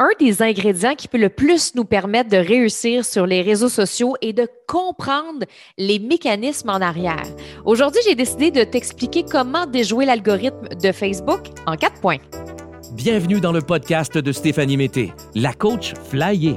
un des ingrédients qui peut le plus nous permettre de réussir sur les réseaux sociaux et de comprendre les mécanismes en arrière. Aujourd'hui, j'ai décidé de t'expliquer comment déjouer l'algorithme de Facebook en quatre points. Bienvenue dans le podcast de Stéphanie Mété, la coach Flyer.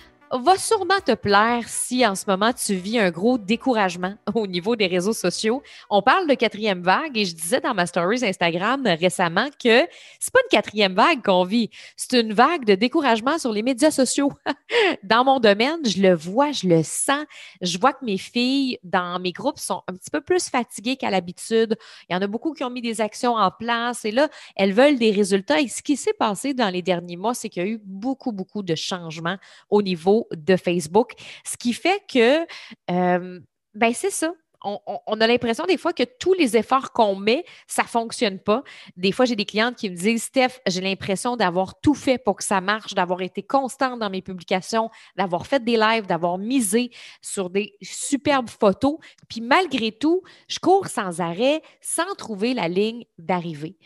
va sûrement te plaire si en ce moment tu vis un gros découragement au niveau des réseaux sociaux. On parle de quatrième vague et je disais dans ma stories Instagram récemment que c'est pas une quatrième vague qu'on vit, c'est une vague de découragement sur les médias sociaux. dans mon domaine, je le vois, je le sens. Je vois que mes filles dans mes groupes sont un petit peu plus fatiguées qu'à l'habitude. Il y en a beaucoup qui ont mis des actions en place et là, elles veulent des résultats. Et ce qui s'est passé dans les derniers mois, c'est qu'il y a eu beaucoup, beaucoup de changements au niveau de Facebook. Ce qui fait que, euh, ben c'est ça. On, a l'impression des fois que tous les efforts qu'on met, ça ne fonctionne pas. Des fois, j'ai des clientes qui me disent Steph, j'ai l'impression d'avoir tout fait pour que ça marche, d'avoir été constante dans mes publications, d'avoir fait des lives, d'avoir misé sur des superbes photos. Puis malgré tout, je cours sans arrêt sans trouver la ligne d'arrivée.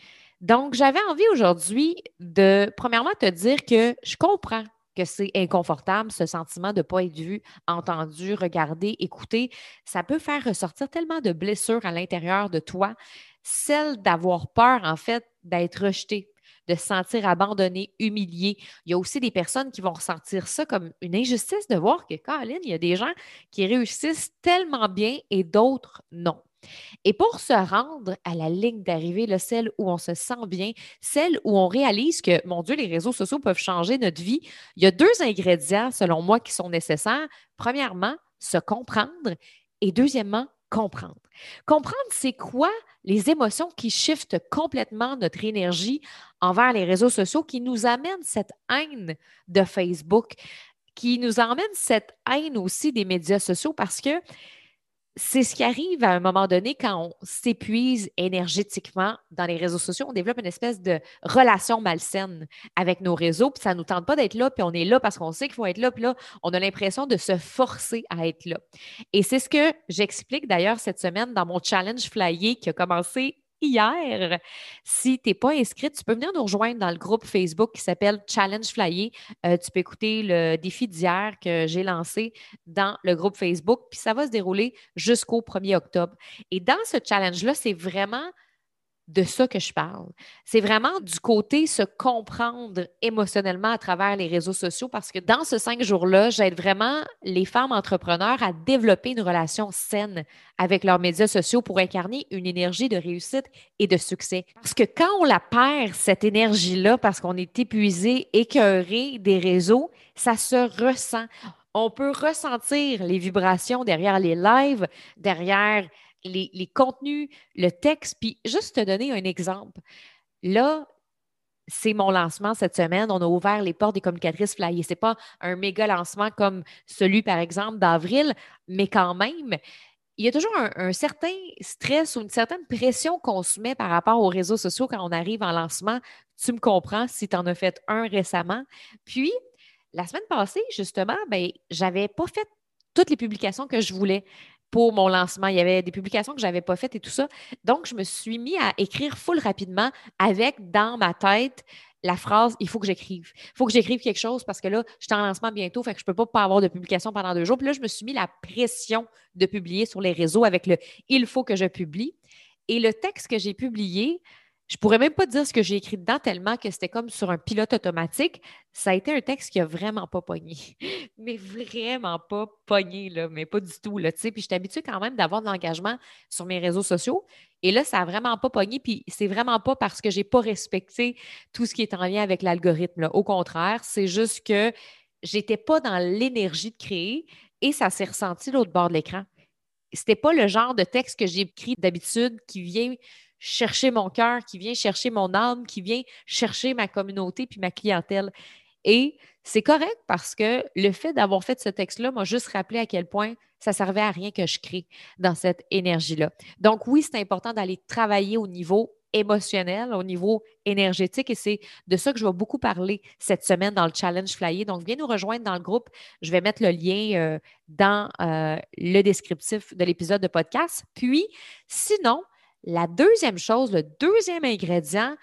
Donc, j'avais envie aujourd'hui de, premièrement, te dire que je comprends que c'est inconfortable, ce sentiment de ne pas être vu, entendu, regardé, écouté. Ça peut faire ressortir tellement de blessures à l'intérieur de toi, celle d'avoir peur, en fait, d'être rejeté, de se sentir abandonné, humilié. Il y a aussi des personnes qui vont ressentir ça comme une injustice de voir que, Caroline, il y a des gens qui réussissent tellement bien et d'autres non. Et pour se rendre à la ligne d'arrivée, celle où on se sent bien, celle où on réalise que, mon Dieu, les réseaux sociaux peuvent changer notre vie, il y a deux ingrédients, selon moi, qui sont nécessaires. Premièrement, se comprendre et deuxièmement, comprendre. Comprendre, c'est quoi les émotions qui shiftent complètement notre énergie envers les réseaux sociaux, qui nous amènent cette haine de Facebook, qui nous emmène cette haine aussi des médias sociaux parce que c'est ce qui arrive à un moment donné quand on s'épuise énergétiquement dans les réseaux sociaux. On développe une espèce de relation malsaine avec nos réseaux, puis ça ne nous tente pas d'être là, puis on est là parce qu'on sait qu'il faut être là, puis là, on a l'impression de se forcer à être là. Et c'est ce que j'explique d'ailleurs cette semaine dans mon challenge flyer qui a commencé hier. Si tu n'es pas inscrite, tu peux venir nous rejoindre dans le groupe Facebook qui s'appelle Challenge Flyer. Euh, tu peux écouter le défi d'hier que j'ai lancé dans le groupe Facebook, puis ça va se dérouler jusqu'au 1er octobre. Et dans ce challenge-là, c'est vraiment de ça que je parle. C'est vraiment du côté se comprendre émotionnellement à travers les réseaux sociaux parce que dans ces cinq jours-là, j'aide vraiment les femmes entrepreneurs à développer une relation saine avec leurs médias sociaux pour incarner une énergie de réussite et de succès. Parce que quand on la perd, cette énergie-là, parce qu'on est épuisé, écœuré des réseaux, ça se ressent. On peut ressentir les vibrations derrière les lives, derrière les, contenus, le texte. Puis juste te donner un exemple. Là, c'est mon lancement cette semaine. On a ouvert les portes des communicatrices Flyer. Ce n'est pas un méga lancement comme celui, par exemple, d'avril, mais quand même, il y a toujours un, un, certain stress ou une certaine pression qu'on se met par rapport aux réseaux sociaux quand on arrive en lancement. Tu me comprends si tu en as fait un récemment. Puis, la semaine passée, justement, ben, j'avais pas fait toutes les publications que je voulais pour mon lancement. Il y avait des publications que je n'avais pas faites et tout ça. Donc, je me suis mis à écrire full rapidement avec dans ma tête la phrase il faut que j'écrive. Il faut que j'écrive quelque chose parce que là, je suis en lancement bientôt, fait que je ne peux pas, pas avoir de publication pendant deux jours. Puis là, je me suis mis la pression de publier sur les réseaux avec le il faut que je publie. Et le texte que j'ai publié, je pourrais même pas dire ce que j'ai écrit dedans tellement que c'était comme sur un pilote automatique. Ça a été un texte qui a vraiment pas pogné. mais vraiment pas pogné, là, mais pas du tout. Là, puis je habituée quand même d'avoir de l'engagement sur mes réseaux sociaux. Et là, ça n'a vraiment pas pogné. Puis c'est vraiment pas parce que j'ai pas respecté tout ce qui est en lien avec l'algorithme. Au contraire, c'est juste que j'étais pas dans l'énergie de créer et ça s'est ressenti l'autre bord de l'écran. C'était pas le genre de texte que j'ai écrit d'habitude qui vient chercher mon cœur, qui vient chercher mon âme, qui vient chercher ma communauté puis ma clientèle. Et c'est correct parce que le fait d'avoir fait ce texte-là m'a juste rappelé à quel point ça servait à rien que je crée dans cette énergie-là. Donc oui, c'est important d'aller travailler au niveau émotionnel, au niveau énergétique. Et c'est de ça que je vais beaucoup parler cette semaine dans le Challenge Flyer. Donc, viens nous rejoindre dans le groupe. Je vais mettre le lien euh, dans euh, le descriptif de l'épisode de podcast. Puis, sinon, la deuxième chose, le deuxième ingrédient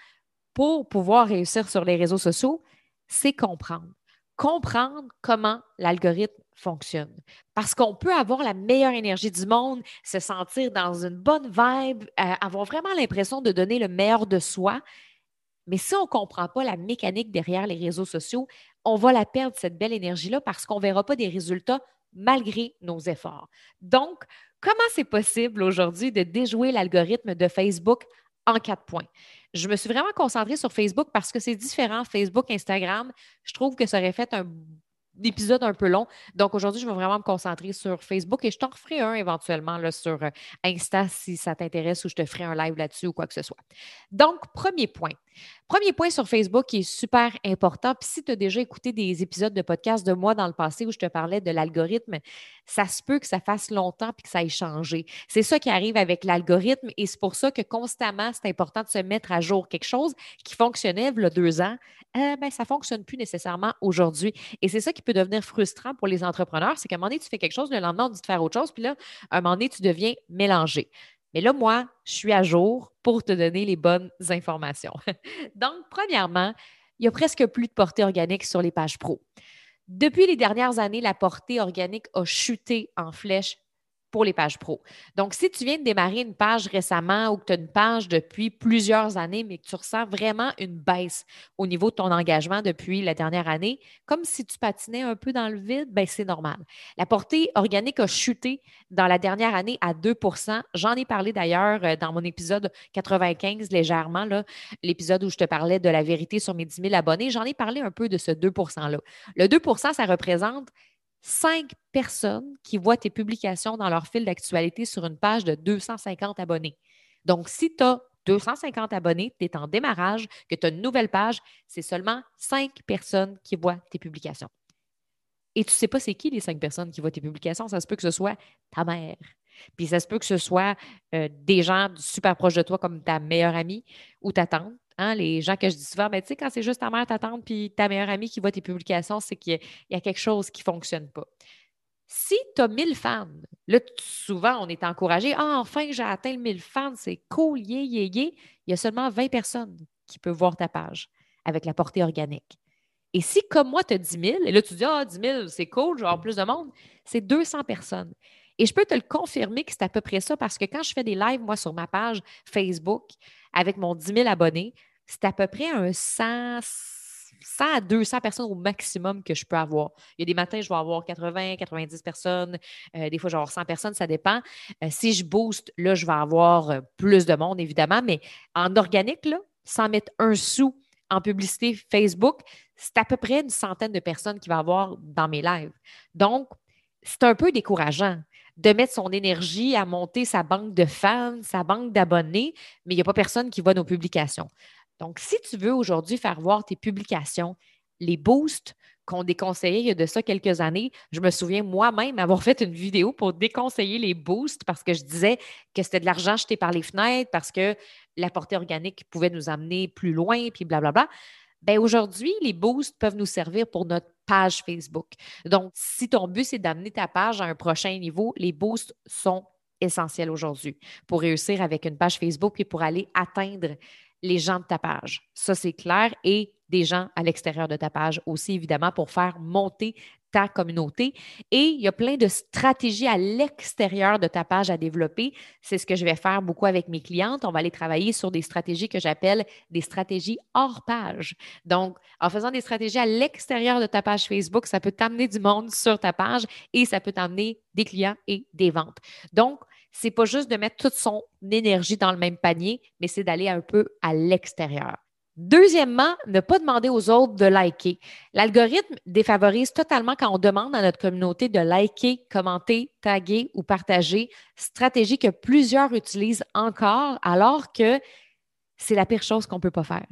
pour pouvoir réussir sur les réseaux sociaux, c'est comprendre. Comprendre comment l'algorithme fonctionne. Parce qu'on peut avoir la meilleure énergie du monde, se sentir dans une bonne vibe, euh, avoir vraiment l'impression de donner le meilleur de soi. Mais si on ne comprend pas la mécanique derrière les réseaux sociaux, on va la perdre, cette belle énergie-là, parce qu'on ne verra pas des résultats malgré nos efforts. Donc, comment c'est possible aujourd'hui de déjouer l'algorithme de Facebook en quatre points? Je me suis vraiment concentrée sur Facebook parce que c'est différent. Facebook, Instagram, je trouve que ça aurait fait un d'épisodes un peu long. Donc aujourd'hui, je vais vraiment me concentrer sur Facebook et je t'en referai un éventuellement sur euh, Insta si ça t'intéresse ou je te ferai un live là-dessus ou quoi que ce soit. Donc, premier point. Premier point sur Facebook qui est super important. Puis si tu as déjà écouté des épisodes de podcast de moi dans le passé où je te parlais de l'algorithme, ça se peut que ça fasse longtemps puis que ça ait changé. C'est ça qui arrive avec l'algorithme et c'est pour ça que constamment, c'est important de se mettre à jour quelque chose qui fonctionnait il y a deux ans. Euh, ben, ça ne fonctionne plus nécessairement aujourd'hui. Et c'est ça qui peut devenir frustrant pour les entrepreneurs, c'est qu'à un moment donné, tu fais quelque chose, le lendemain, on dit de faire autre chose, puis là, à un moment donné, tu deviens mélangé. Mais là, moi, je suis à jour pour te donner les bonnes informations. Donc, premièrement, il n'y a presque plus de portée organique sur les pages pro. Depuis les dernières années, la portée organique a chuté en flèche pour les pages pro. Donc, si tu viens de démarrer une page récemment ou que tu as une page depuis plusieurs années, mais que tu ressens vraiment une baisse au niveau de ton engagement depuis la dernière année, comme si tu patinais un peu dans le vide, ben c'est normal. La portée organique a chuté dans la dernière année à 2% J'en ai parlé d'ailleurs euh, dans mon épisode 95 légèrement, l'épisode où je te parlais de la vérité sur mes 10 000 abonnés. J'en ai parlé un peu de ce 2 %-là. Le 2% ça représente cinq personnes qui voient tes publications dans leur fil d'actualité sur une page de 250 abonnés. Donc, si tu as 250 abonnés, tu es en démarrage, que tu as une nouvelle page, c'est seulement cinq personnes qui voient tes publications. Et tu ne sais pas c'est qui les cinq personnes qui voient tes publications. Ça se peut que ce soit ta mère. Puis ça se peut que ce soit euh, des gens super proches de toi comme ta meilleure amie ou ta tante Hein, les gens que je dis souvent, mais tu sais, quand c'est juste ta mère, ta tante, puis ta meilleure amie qui voit tes publications, c'est qu'il y, a quelque chose qui ne fonctionne pas. Si tu as 1000 fans, là, souvent, on est encouragé. Ah, enfin, j'ai atteint le 1000 fans, c'est cool, yé, yé, yé. Il y a seulement 20 personnes qui peuvent voir ta page avec la portée organique. Et si, comme moi, tu as 10 000, et là, tu dis, ah, 10 000, c'est cool, je vais avoir plus de monde, c'est 200 personnes. Et je peux te le confirmer que c'est à peu près ça parce que quand je fais des lives, moi, sur ma page Facebook, avec mon 10 000 abonnés, c'est à peu près un 100, 100 à 200 personnes au maximum que je peux avoir. Il y a des matins, je vais avoir 80, 90 personnes. Euh, des fois, je vais avoir 100 personnes, ça dépend. Euh, si je booste, là, je vais avoir euh, plus de monde, évidemment, mais en organique, là, sans mettre un sou en publicité Facebook, c'est à peu près une centaine de personnes qui va avoir dans mes lives. Donc, c'est un peu décourageant de mettre son énergie à monter sa banque de fans, sa banque d'abonnés, mais il n'y a pas personne qui voit nos publications. Donc, si tu veux aujourd'hui faire voir tes publications, les boosts qu'on déconseillait il y a de ça quelques années, je me souviens moi-même avoir fait une vidéo pour déconseiller les boosts parce que je disais que c'était de l'argent jeté par les fenêtres, parce que la portée organique pouvait nous amener plus loin, puis blablabla. Bien, aujourd'hui, les boosts peuvent nous servir pour notre page Facebook. Donc, si ton but, c'est d'amener ta page à un prochain niveau, les boosts sont essentiels aujourd'hui pour réussir avec une page Facebook et pour aller atteindre les gens de ta page. Ça, c'est clair. Et des gens à l'extérieur de ta page aussi, évidemment, pour faire monter ta communauté. Et il y a plein de stratégies à l'extérieur de ta page à développer. C'est ce que je vais faire beaucoup avec mes clientes. On va aller travailler sur des stratégies que j'appelle des stratégies hors page. Donc, en faisant des stratégies à l'extérieur de ta page Facebook, ça peut t'amener du monde sur ta page et ça peut t'amener des clients et des ventes. Donc, c'est pas juste de mettre toute son énergie dans le même panier, mais c'est d'aller un peu à l'extérieur. Deuxièmement, ne pas demander aux autres de liker. L'algorithme défavorise totalement quand on demande à notre communauté de liker, commenter, taguer ou partager, stratégie que plusieurs utilisent encore alors que c'est la pire chose qu'on ne peut pas faire.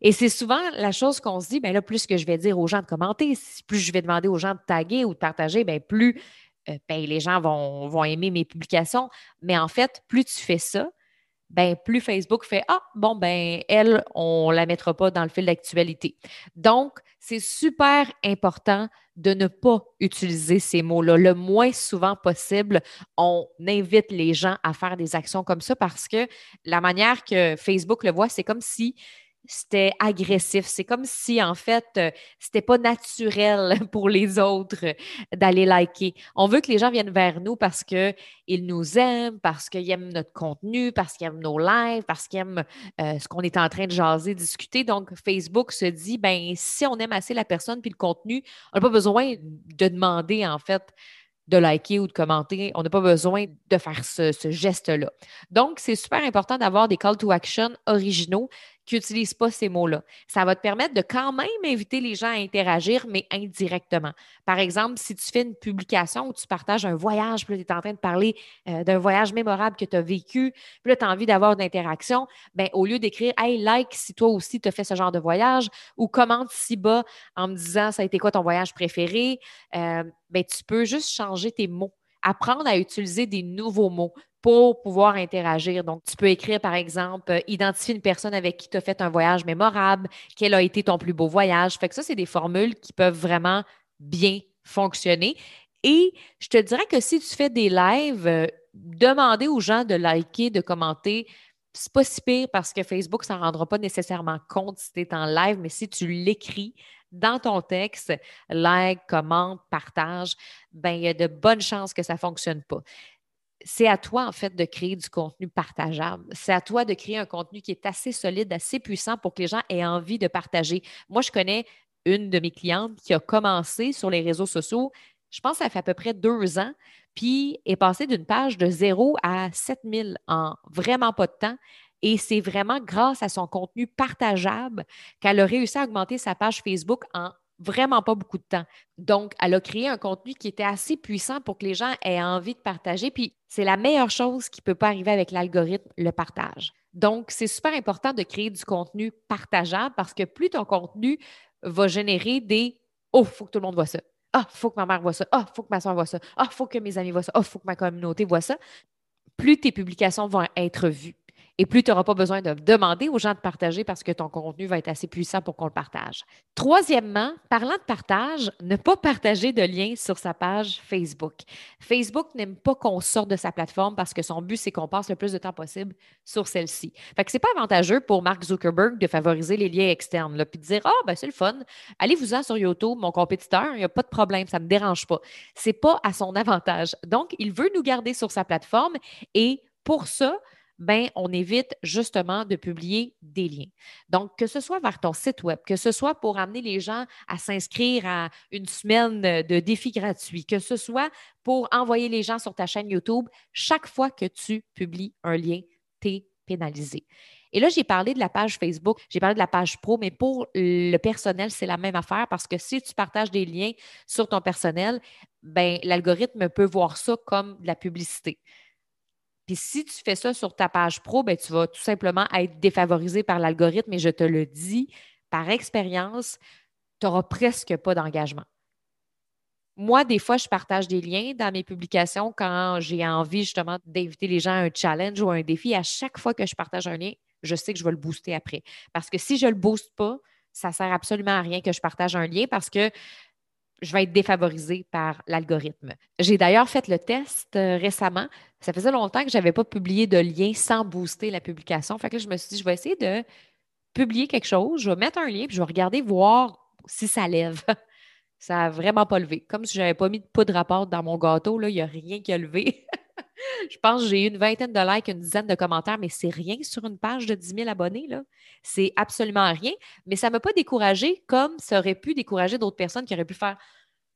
Et c'est souvent la chose qu'on se dit, bien là, plus que je vais dire aux gens de commenter, plus je vais demander aux gens de taguer ou de partager, bien plus euh, ben, les gens vont, vont aimer mes publications. Mais en fait, plus tu fais ça, ben plus Facebook fait Ah, bon, ben, elle, on la mettra pas dans le fil d'actualité. Donc, c'est super important de ne pas utiliser ces mots-là le moins souvent possible. On invite les gens à faire des actions comme ça parce que la manière que Facebook le voit, c'est comme si c'était agressif. C'est comme si, en fait, euh, c'était pas naturel pour les autres euh, d'aller liker. On veut que les gens viennent vers nous parce qu'ils nous aiment, parce qu'ils aiment notre contenu, parce qu'ils aiment nos lives, parce qu'ils aiment euh, ce qu'on est en train de jaser, discuter. Donc, Facebook se dit, ben si on aime assez la personne puis le contenu, on n'a pas besoin de demander, en fait, de liker ou de commenter. On n'a pas besoin de faire ce, ce geste-là. Donc, c'est super important d'avoir des call to action originaux qui n'utilisent pas ces mots-là. Ça va te permettre de quand même inviter les gens à interagir, mais indirectement. Par exemple, si tu fais une publication où tu partages un voyage, puis tu es en train de parler euh, d'un voyage mémorable que tu as vécu, puis tu as envie d'avoir une interaction, bien, au lieu d'écrire Hey, like si toi aussi tu as fait ce genre de voyage, ou commente si bas en me disant ça a été quoi ton voyage préféré, euh, bien, tu peux juste changer tes mots apprendre à utiliser des nouveaux mots pour pouvoir interagir. Donc, tu peux écrire, par exemple, euh, identifier une personne avec qui tu as fait un voyage mémorable, quel a été ton plus beau voyage. Fait que ça, c'est des formules qui peuvent vraiment bien fonctionner. Et je te dirais que si tu fais des lives, euh, demander aux gens de liker, de commenter, c'est pas si pire parce que Facebook, ne rendra pas nécessairement compte si tu es en live, mais si tu l'écris dans ton texte, like, commente, partage, ben il y a de bonnes chances que ça ne fonctionne pas c'est à toi, en fait, de créer du contenu partageable. C'est à toi de créer un contenu qui est assez solide, assez puissant pour que les gens aient envie de partager. Moi, je connais une de mes clientes qui a commencé sur les réseaux sociaux, je pense que ça fait à peu près deux ans, puis est passée d'une page de 0 à 7000 en vraiment pas de temps. Et c'est vraiment grâce à son contenu partageable qu'elle a réussi à augmenter sa page Facebook en vraiment pas beaucoup de temps. Donc, elle a créé un contenu qui était assez puissant pour que les gens aient envie de partager. Puis, c'est la meilleure chose qui peut pas arriver avec l'algorithme, le partage. Donc, c'est super important de créer du contenu partageable parce que plus ton contenu va générer des Oh, il faut que tout le monde voit ça. Ah, il faut que ma mère voit ça. Ah, il faut que ma soeur voit ça. Ah, il faut que mes amis voient ça. Ah, faut que ma communauté voit ça. Plus tes publications vont être vues et plus tu n'auras pas besoin de demander aux gens de partager parce que ton contenu va être assez puissant pour qu'on le partage. Troisièmement, parlant de partage, ne pas partager de liens sur sa page Facebook. Facebook n'aime pas qu'on sorte de sa plateforme parce que son but, c'est qu'on passe le plus de temps possible sur celle-ci. Fait que c'est pas avantageux pour Mark Zuckerberg de favoriser les liens externes, là, puis de dire, ah, ben c'est le fun, allez-vous-en sur YouTube, mon compétiteur, il n'y a pas de problème, ça ne me dérange pas. C'est pas à son avantage. Donc, il veut nous garder sur sa plateforme et pour ça, ben, on évite justement de publier des liens. Donc, que ce soit vers ton site web, que ce soit pour amener les gens à s'inscrire à une semaine de défi gratuit, que ce soit pour envoyer les gens sur ta chaîne YouTube, chaque fois que tu publies un lien, tu es pénalisé. Et là, j'ai parlé de la page Facebook, j'ai parlé de la page pro, mais pour le personnel, c'est la même affaire parce que si tu partages des liens sur ton personnel, ben, l'algorithme peut voir ça comme de la publicité. Puis si tu fais ça sur ta page pro, ben, tu vas tout simplement être défavorisé par l'algorithme et je te le dis, par expérience, tu n'auras presque pas d'engagement. Moi, des fois, je partage des liens dans mes publications quand j'ai envie justement d'inviter les gens à un challenge ou à un défi. À chaque fois que je partage un lien, je sais que je vais le booster après. Parce que si je ne le booste pas, ça ne sert absolument à rien que je partage un lien parce que je vais être défavorisée par l'algorithme. J'ai d'ailleurs fait le test euh, récemment. Ça faisait longtemps que je n'avais pas publié de lien sans booster la publication. Fait que je me suis dit, je vais essayer de publier quelque chose, je vais mettre un lien, puis je vais regarder, voir si ça lève. ça n'a vraiment pas levé. Comme si je n'avais pas mis de poudre à pâte dans mon gâteau, là, il n'y a rien qui a levé. je pense que j'ai eu une vingtaine de likes, une dizaine de commentaires, mais c'est rien sur une page de 10 000 abonnés. C'est absolument rien. Mais ça ne m'a pas découragé comme ça aurait pu décourager d'autres personnes qui auraient pu faire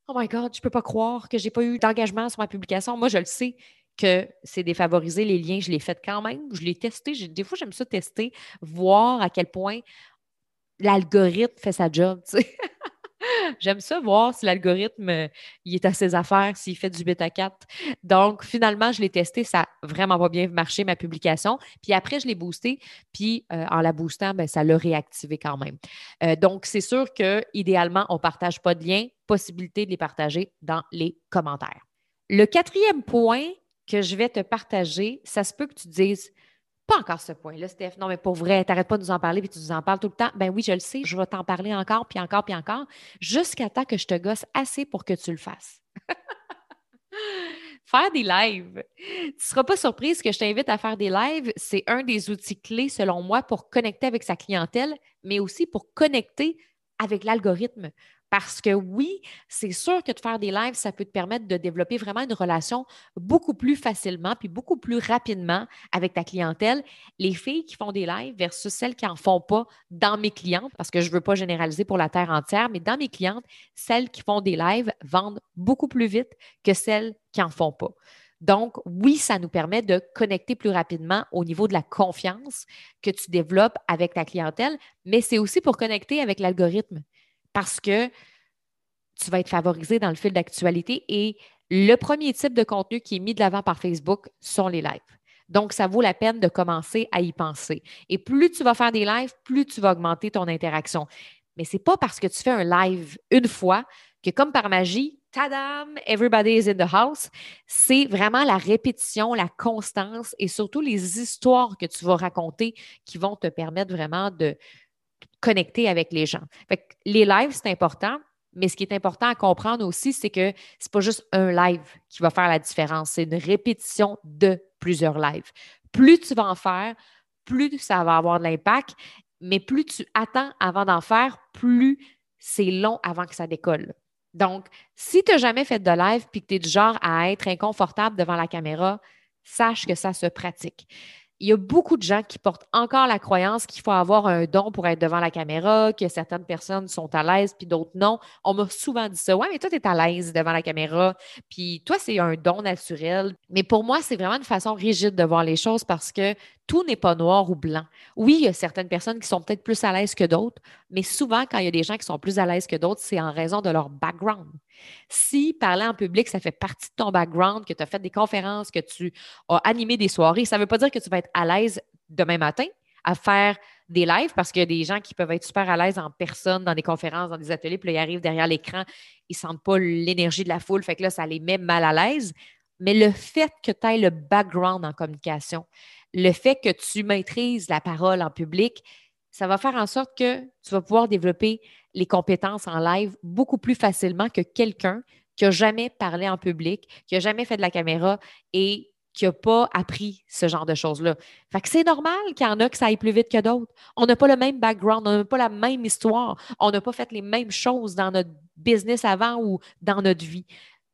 Oh my God, je ne peux pas croire que je n'ai pas eu d'engagement sur ma publication. Moi, je le sais que c'est défavorisé les liens. Je l'ai fait quand même. Je l'ai testé. Des fois, j'aime ça tester, voir à quel point l'algorithme fait sa job. J'aime ça voir si l'algorithme euh, il est à ses affaires, s'il fait du bêta 4. Donc, finalement, je l'ai testé, ça vraiment pas bien marché, ma publication. Puis après, je l'ai boosté, puis euh, en la boostant, ben, ça l'a réactivé quand même. Euh, donc, c'est sûr que idéalement, on ne partage pas de liens, possibilité de les partager dans les commentaires. Le quatrième point que je vais te partager, ça se peut que tu dises pas encore ce point-là, Steph. Non, mais pour vrai, t'arrêtes pas de nous en parler puis tu nous en parles tout le temps. Ben oui, je le sais, je vais t'en parler encore, puis encore, puis encore, jusqu'à temps que je te gosse assez pour que tu le fasses. faire des lives. Tu ne seras pas surprise que je t'invite à faire des lives. C'est un des outils clés, selon moi, pour connecter avec sa clientèle, mais aussi pour connecter avec l'algorithme. Parce que oui, c'est sûr que de faire des lives, ça peut te permettre de développer vraiment une relation beaucoup plus facilement puis beaucoup plus rapidement avec ta clientèle. Les filles qui font des lives versus celles qui n'en font pas dans mes clientes, parce que je ne veux pas généraliser pour la terre entière, mais dans mes clientes, celles qui font des lives vendent beaucoup plus vite que celles qui n'en font pas. Donc, oui, ça nous permet de connecter plus rapidement au niveau de la confiance que tu développes avec ta clientèle, mais c'est aussi pour connecter avec l'algorithme parce que tu vas être favorisé dans le fil d'actualité et le premier type de contenu qui est mis de l'avant par Facebook sont les lives. Donc, ça vaut la peine de commencer à y penser. Et plus tu vas faire des lives, plus tu vas augmenter ton interaction. Mais ce n'est pas parce que tu fais un live une fois que, comme par magie, tadam, everybody is in the house. C'est vraiment la répétition, la constance et surtout les histoires que tu vas raconter qui vont te permettre vraiment de, connecter avec les gens. les lives, c'est important, mais ce qui est important à comprendre aussi, c'est que ce n'est pas juste un live qui va faire la différence, c'est une répétition de plusieurs lives. Plus tu vas en faire, plus ça va avoir de l'impact, mais plus tu attends avant d'en faire, plus c'est long avant que ça décolle. Donc, si tu n'as jamais fait de live puis que tu es du genre à être inconfortable devant la caméra, sache que ça se pratique il y a beaucoup de gens qui portent encore la croyance qu'il faut avoir un don pour être devant la caméra, que certaines personnes sont à l'aise, puis d'autres non. On m'a souvent dit ça. Ouais, mais toi, tu es à l'aise devant la caméra, puis toi, c'est un don naturel. Mais pour moi, c'est vraiment une façon rigide de voir les choses parce que tout n'est pas noir ou blanc. Oui, il y a certaines personnes qui sont peut-être plus à l'aise que d'autres, mais souvent, quand il y a des gens qui sont plus à l'aise que d'autres, c'est en raison de leur background. Si parler en public, ça fait partie de ton background, que tu as fait des conférences, que tu as animé des soirées, ça ne veut pas dire que tu vas être à l'aise demain matin à faire des lives parce qu'il y a des gens qui peuvent être super à l'aise en personne, dans des conférences, dans des ateliers, puis ils arrivent derrière l'écran, ils ne sentent pas l'énergie de la foule, fait que là, ça les met mal à l'aise. Mais le fait que tu aies le background en communication, le fait que tu maîtrises la parole en public, ça va faire en sorte que tu vas pouvoir développer les compétences en live beaucoup plus facilement que quelqu'un qui n'a jamais parlé en public, qui n'a jamais fait de la caméra et qui n'a pas appris ce genre de choses-là. Fait c'est normal qu'il y en a que ça aille plus vite que d'autres. On n'a pas le même background, on n'a pas la même histoire, on n'a pas fait les mêmes choses dans notre business avant ou dans notre vie.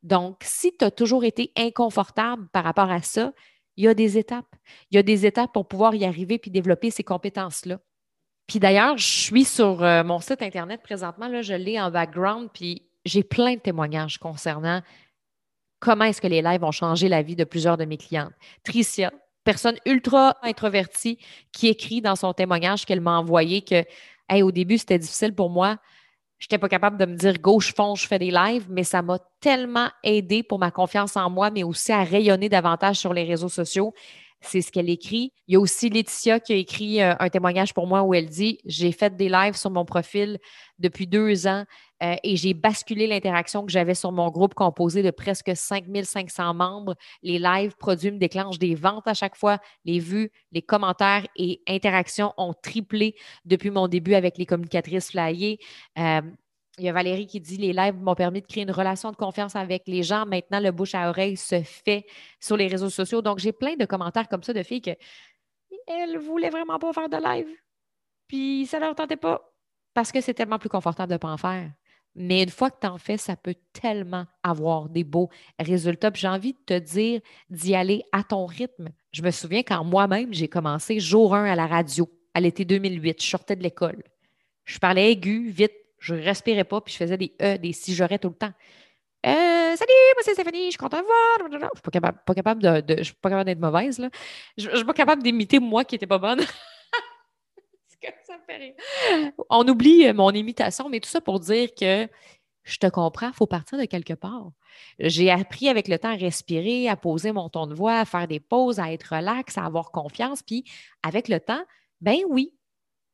Donc, si tu as toujours été inconfortable par rapport à ça, il y a des étapes. Il y a des étapes pour pouvoir y arriver puis développer ces compétences-là. Puis d'ailleurs, je suis sur euh, mon site Internet présentement, là, je l'ai en background, puis j'ai plein de témoignages concernant comment est-ce que les lives ont changé la vie de plusieurs de mes clientes. Tricia, personne ultra introvertie, qui écrit dans son témoignage qu'elle m'a envoyé que au début, c'était difficile pour moi. Je n'étais pas capable de me dire gauche fond, je fais des lives, mais ça m'a tellement aidé pour ma confiance en moi, mais aussi à rayonner davantage sur les réseaux sociaux. C'est ce qu'elle écrit. Il y a aussi Laetitia qui a écrit euh, un témoignage pour moi où elle dit J'ai fait des lives sur mon profil depuis deux ans euh, et j'ai basculé l'interaction que j'avais sur mon groupe composé de presque 5500 membres. Les lives produits me déclenchent des ventes à chaque fois. Les vues, les commentaires et interactions ont triplé depuis mon début avec les communicatrices flyées. Euh, il y a Valérie qui dit Les lives m'ont permis de créer une relation de confiance avec les gens. Maintenant, le bouche à oreille se fait sur les réseaux sociaux. Donc, j'ai plein de commentaires comme ça de filles que elles voulaient vraiment pas faire de live. Puis ça leur tentait pas parce que c'est tellement plus confortable de ne pas en faire. Mais une fois que tu en fais, ça peut tellement avoir des beaux résultats. Puis j'ai envie de te dire d'y aller à ton rythme. Je me souviens quand moi-même, j'ai commencé jour 1 à la radio à l'été 2008. Je sortais de l'école. Je parlais aigu, vite, je respirais pas, puis je faisais des E, des si j'aurais tout le temps. Euh, salut, moi c'est Stéphanie, je suis contente de voir. Je suis pas capable, pas capable de, je suis pas capable d'être mauvaise. Là. Je, ne suis pas capable d'imiter moi qui n'étais pas bonne. ça fait rire. On oublie mon imitation, mais tout ça pour dire que je te comprends, il faut partir de quelque part. J'ai appris avec le temps à respirer, à poser mon ton de voix, à faire des pauses, à être relax, à avoir confiance. Puis avec le temps, ben oui,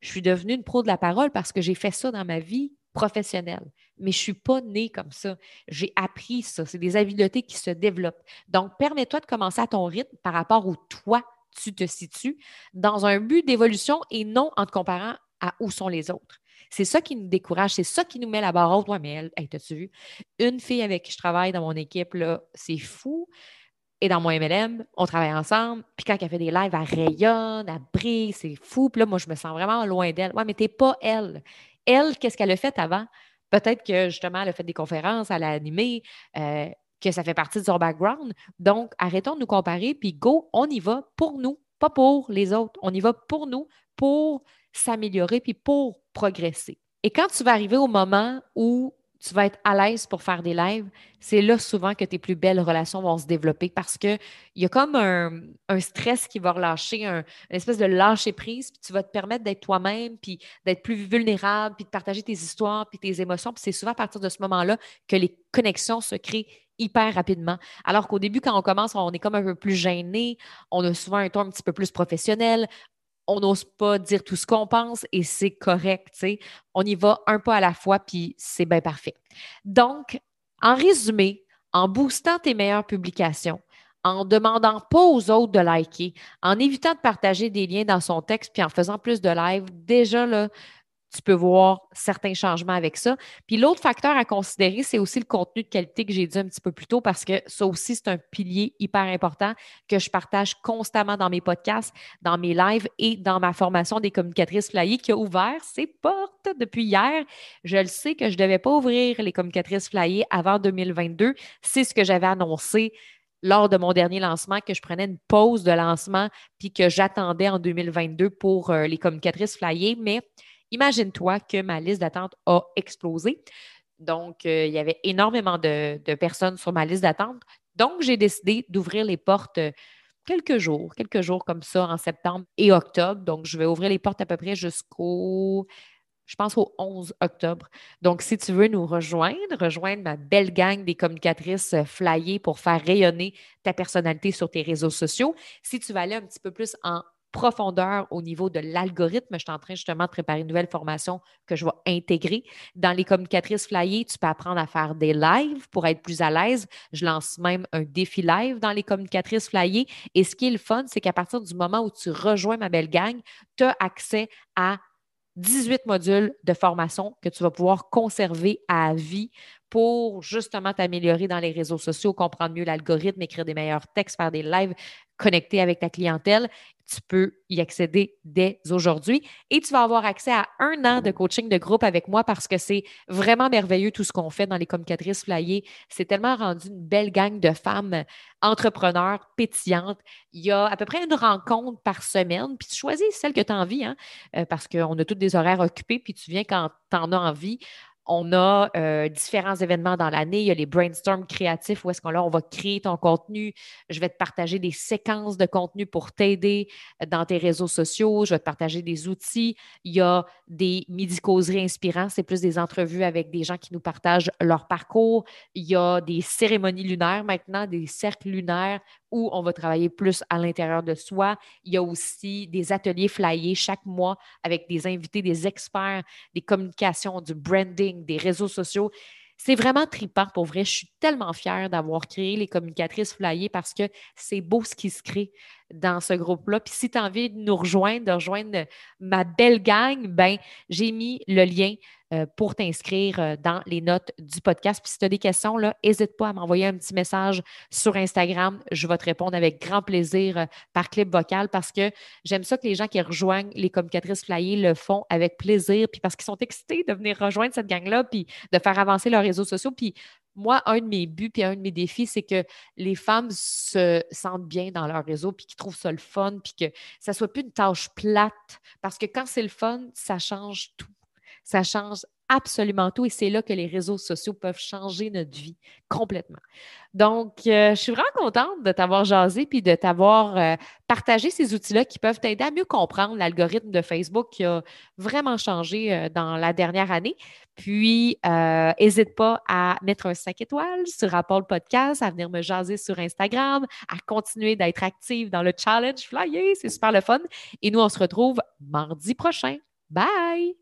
je suis devenue une pro de la parole parce que j'ai fait ça dans ma vie professionnelle. Mais je ne suis pas née comme ça. J'ai appris ça. C'est des habiletés qui se développent. Donc, permets-toi de commencer à ton rythme par rapport où toi, tu te situes dans un but d'évolution et non en te comparant à où sont les autres. C'est ça qui nous décourage, c'est ça qui nous met la barre haute. Ouais, mais elle, hey, t'as-tu vu? Une fille avec qui je travaille dans mon équipe, là, c'est fou. Et dans mon MLM, on travaille ensemble. Puis quand elle fait des lives, elle rayonne, elle brille, c'est fou. Puis là, moi, je me sens vraiment loin d'elle. Ouais, mais t'es pas elle. Elle, qu'est-ce qu'elle a fait avant? Peut-être que justement, elle a fait des conférences, elle a animé, euh, que ça fait partie de son background. Donc, arrêtons de nous comparer, puis go, on y va pour nous, pas pour les autres. On y va pour nous, pour s'améliorer, puis pour progresser. Et quand tu vas arriver au moment où tu vas être à l'aise pour faire des lives, c'est là souvent que tes plus belles relations vont se développer parce qu'il y a comme un, stress qui va relâcher, un, une espèce de lâcher prise, puis tu vas te permettre d'être toi-même, puis d'être plus vulnérable, puis de partager tes histoires, puis tes émotions. Puis c'est souvent à partir de ce moment-là que les connexions se créent hyper rapidement. Alors qu'au début, quand on commence, on est comme un peu plus gêné, on a souvent un ton un petit peu plus professionnel, on n'ose pas dire tout ce qu'on pense et c'est correct. On y va un pas à la fois, puis c'est bien parfait. Donc, en résumé, en boostant tes meilleures publications, en demandant pas aux autres de liker, en évitant de partager des liens dans son texte, puis en faisant plus de live, déjà là, tu peux voir certains changements avec ça. Puis l'autre facteur à considérer, c'est aussi le contenu de qualité que j'ai dit un petit peu plus tôt parce que ça aussi, c'est un pilier hyper important que je partage constamment dans mes podcasts, dans mes lives et dans ma formation des communicatrices flyées qui a ouvert ses portes depuis hier. Je le sais que je ne devais pas ouvrir les communicatrices flyées avant 2022. C'est ce que j'avais annoncé lors de mon dernier lancement que je prenais une pause de lancement puis que j'attendais en 2022 pour euh, les communicatrices flyées. Mais Imagine-toi que ma liste d'attente a explosé. Donc, euh, il y avait énormément de, personnes sur ma liste d'attente. Donc, j'ai décidé d'ouvrir les portes euh, quelques jours, quelques jours comme ça en septembre et octobre. Donc, je vais ouvrir les portes à peu près jusqu'au, je pense, au 11 octobre. Donc, si tu veux nous rejoindre, rejoindre ma belle gang des communicatrices euh, flyées pour faire rayonner ta personnalité sur tes réseaux sociaux, si tu veux aller un petit peu plus en profondeur au niveau de l'algorithme. Je suis en train justement de préparer une nouvelle formation que je vais intégrer. Dans les communicatrices flyées, tu peux apprendre à faire des lives pour être plus à l'aise. Je lance même un défi live dans les communicatrices flyées. Et ce qui est le fun, c'est qu'à partir du moment où tu rejoins ma belle gang, tu as accès à 18 modules de formation que tu vas pouvoir conserver à vie pour justement t'améliorer dans les réseaux sociaux, comprendre mieux l'algorithme, écrire des meilleurs textes, faire des lives, connecter avec ta clientèle tu peux y accéder dès aujourd'hui et tu vas avoir accès à un an de coaching de groupe avec moi parce que c'est vraiment merveilleux tout ce qu'on fait dans les communicatrices flyées. C'est tellement rendu une belle gang de femmes entrepreneurs pétillantes. Il y a à peu près une rencontre par semaine, puis tu choisis celle que tu as envie, hein, euh, parce qu'on a tous des horaires occupés, puis tu viens quand tu en as envie. On a euh, différents événements dans l'année. Il y a les brainstorms créatifs où est-ce qu'on on va créer ton contenu. Je vais te partager des séquences de contenu pour t'aider dans tes réseaux sociaux. Je vais te partager des outils. Il y a des midi-causeries inspirants. C'est plus des entrevues avec des gens qui nous partagent leur parcours. Il y a des cérémonies lunaires maintenant, des cercles lunaires où on va travailler plus à l'intérieur de soi. Il y a aussi des ateliers flyés chaque mois avec des invités, des experts, des communications, du branding, des réseaux sociaux. C'est vraiment trippant pour vrai. Je suis tellement fière d'avoir créé les communicatrices flyées parce que c'est beau ce qui se crée dans ce groupe-là. Puis si tu as envie de nous rejoindre, de rejoindre ma belle gang, ben j'ai mis le lien pour t'inscrire euh, dans les notes du podcast. Puis si tu as des questions, n'hésite pas à m'envoyer un petit message sur Instagram. Je vais te répondre avec grand plaisir euh, par clip vocal parce que j'aime ça que les gens qui rejoignent les communicatrices flyées le font avec plaisir, puis parce qu'ils sont excités de venir rejoindre cette gang-là, puis de faire avancer leurs réseaux sociaux. Puis moi, un de mes buts et un de mes défis, c'est que les femmes se sentent bien dans leur réseau, puis qu'ils trouvent ça le fun, puis que ça soit plus une tâche plate. Parce que quand c'est le fun, ça change tout. Ça change absolument tout et c'est là que les réseaux sociaux peuvent changer notre vie complètement. Donc, euh, je suis vraiment contente de t'avoir jasé puis de t'avoir euh, partagé ces outils-là qui peuvent t'aider à mieux comprendre l'algorithme de Facebook qui a vraiment changé euh, dans la dernière année. Puis, n'hésite pas à mettre un 5 étoiles sur Apple Podcast, à venir me jaser sur Instagram, à continuer d'être active dans le challenge Flyer. C'est super le fun. Et nous, on se retrouve mardi prochain. Bye!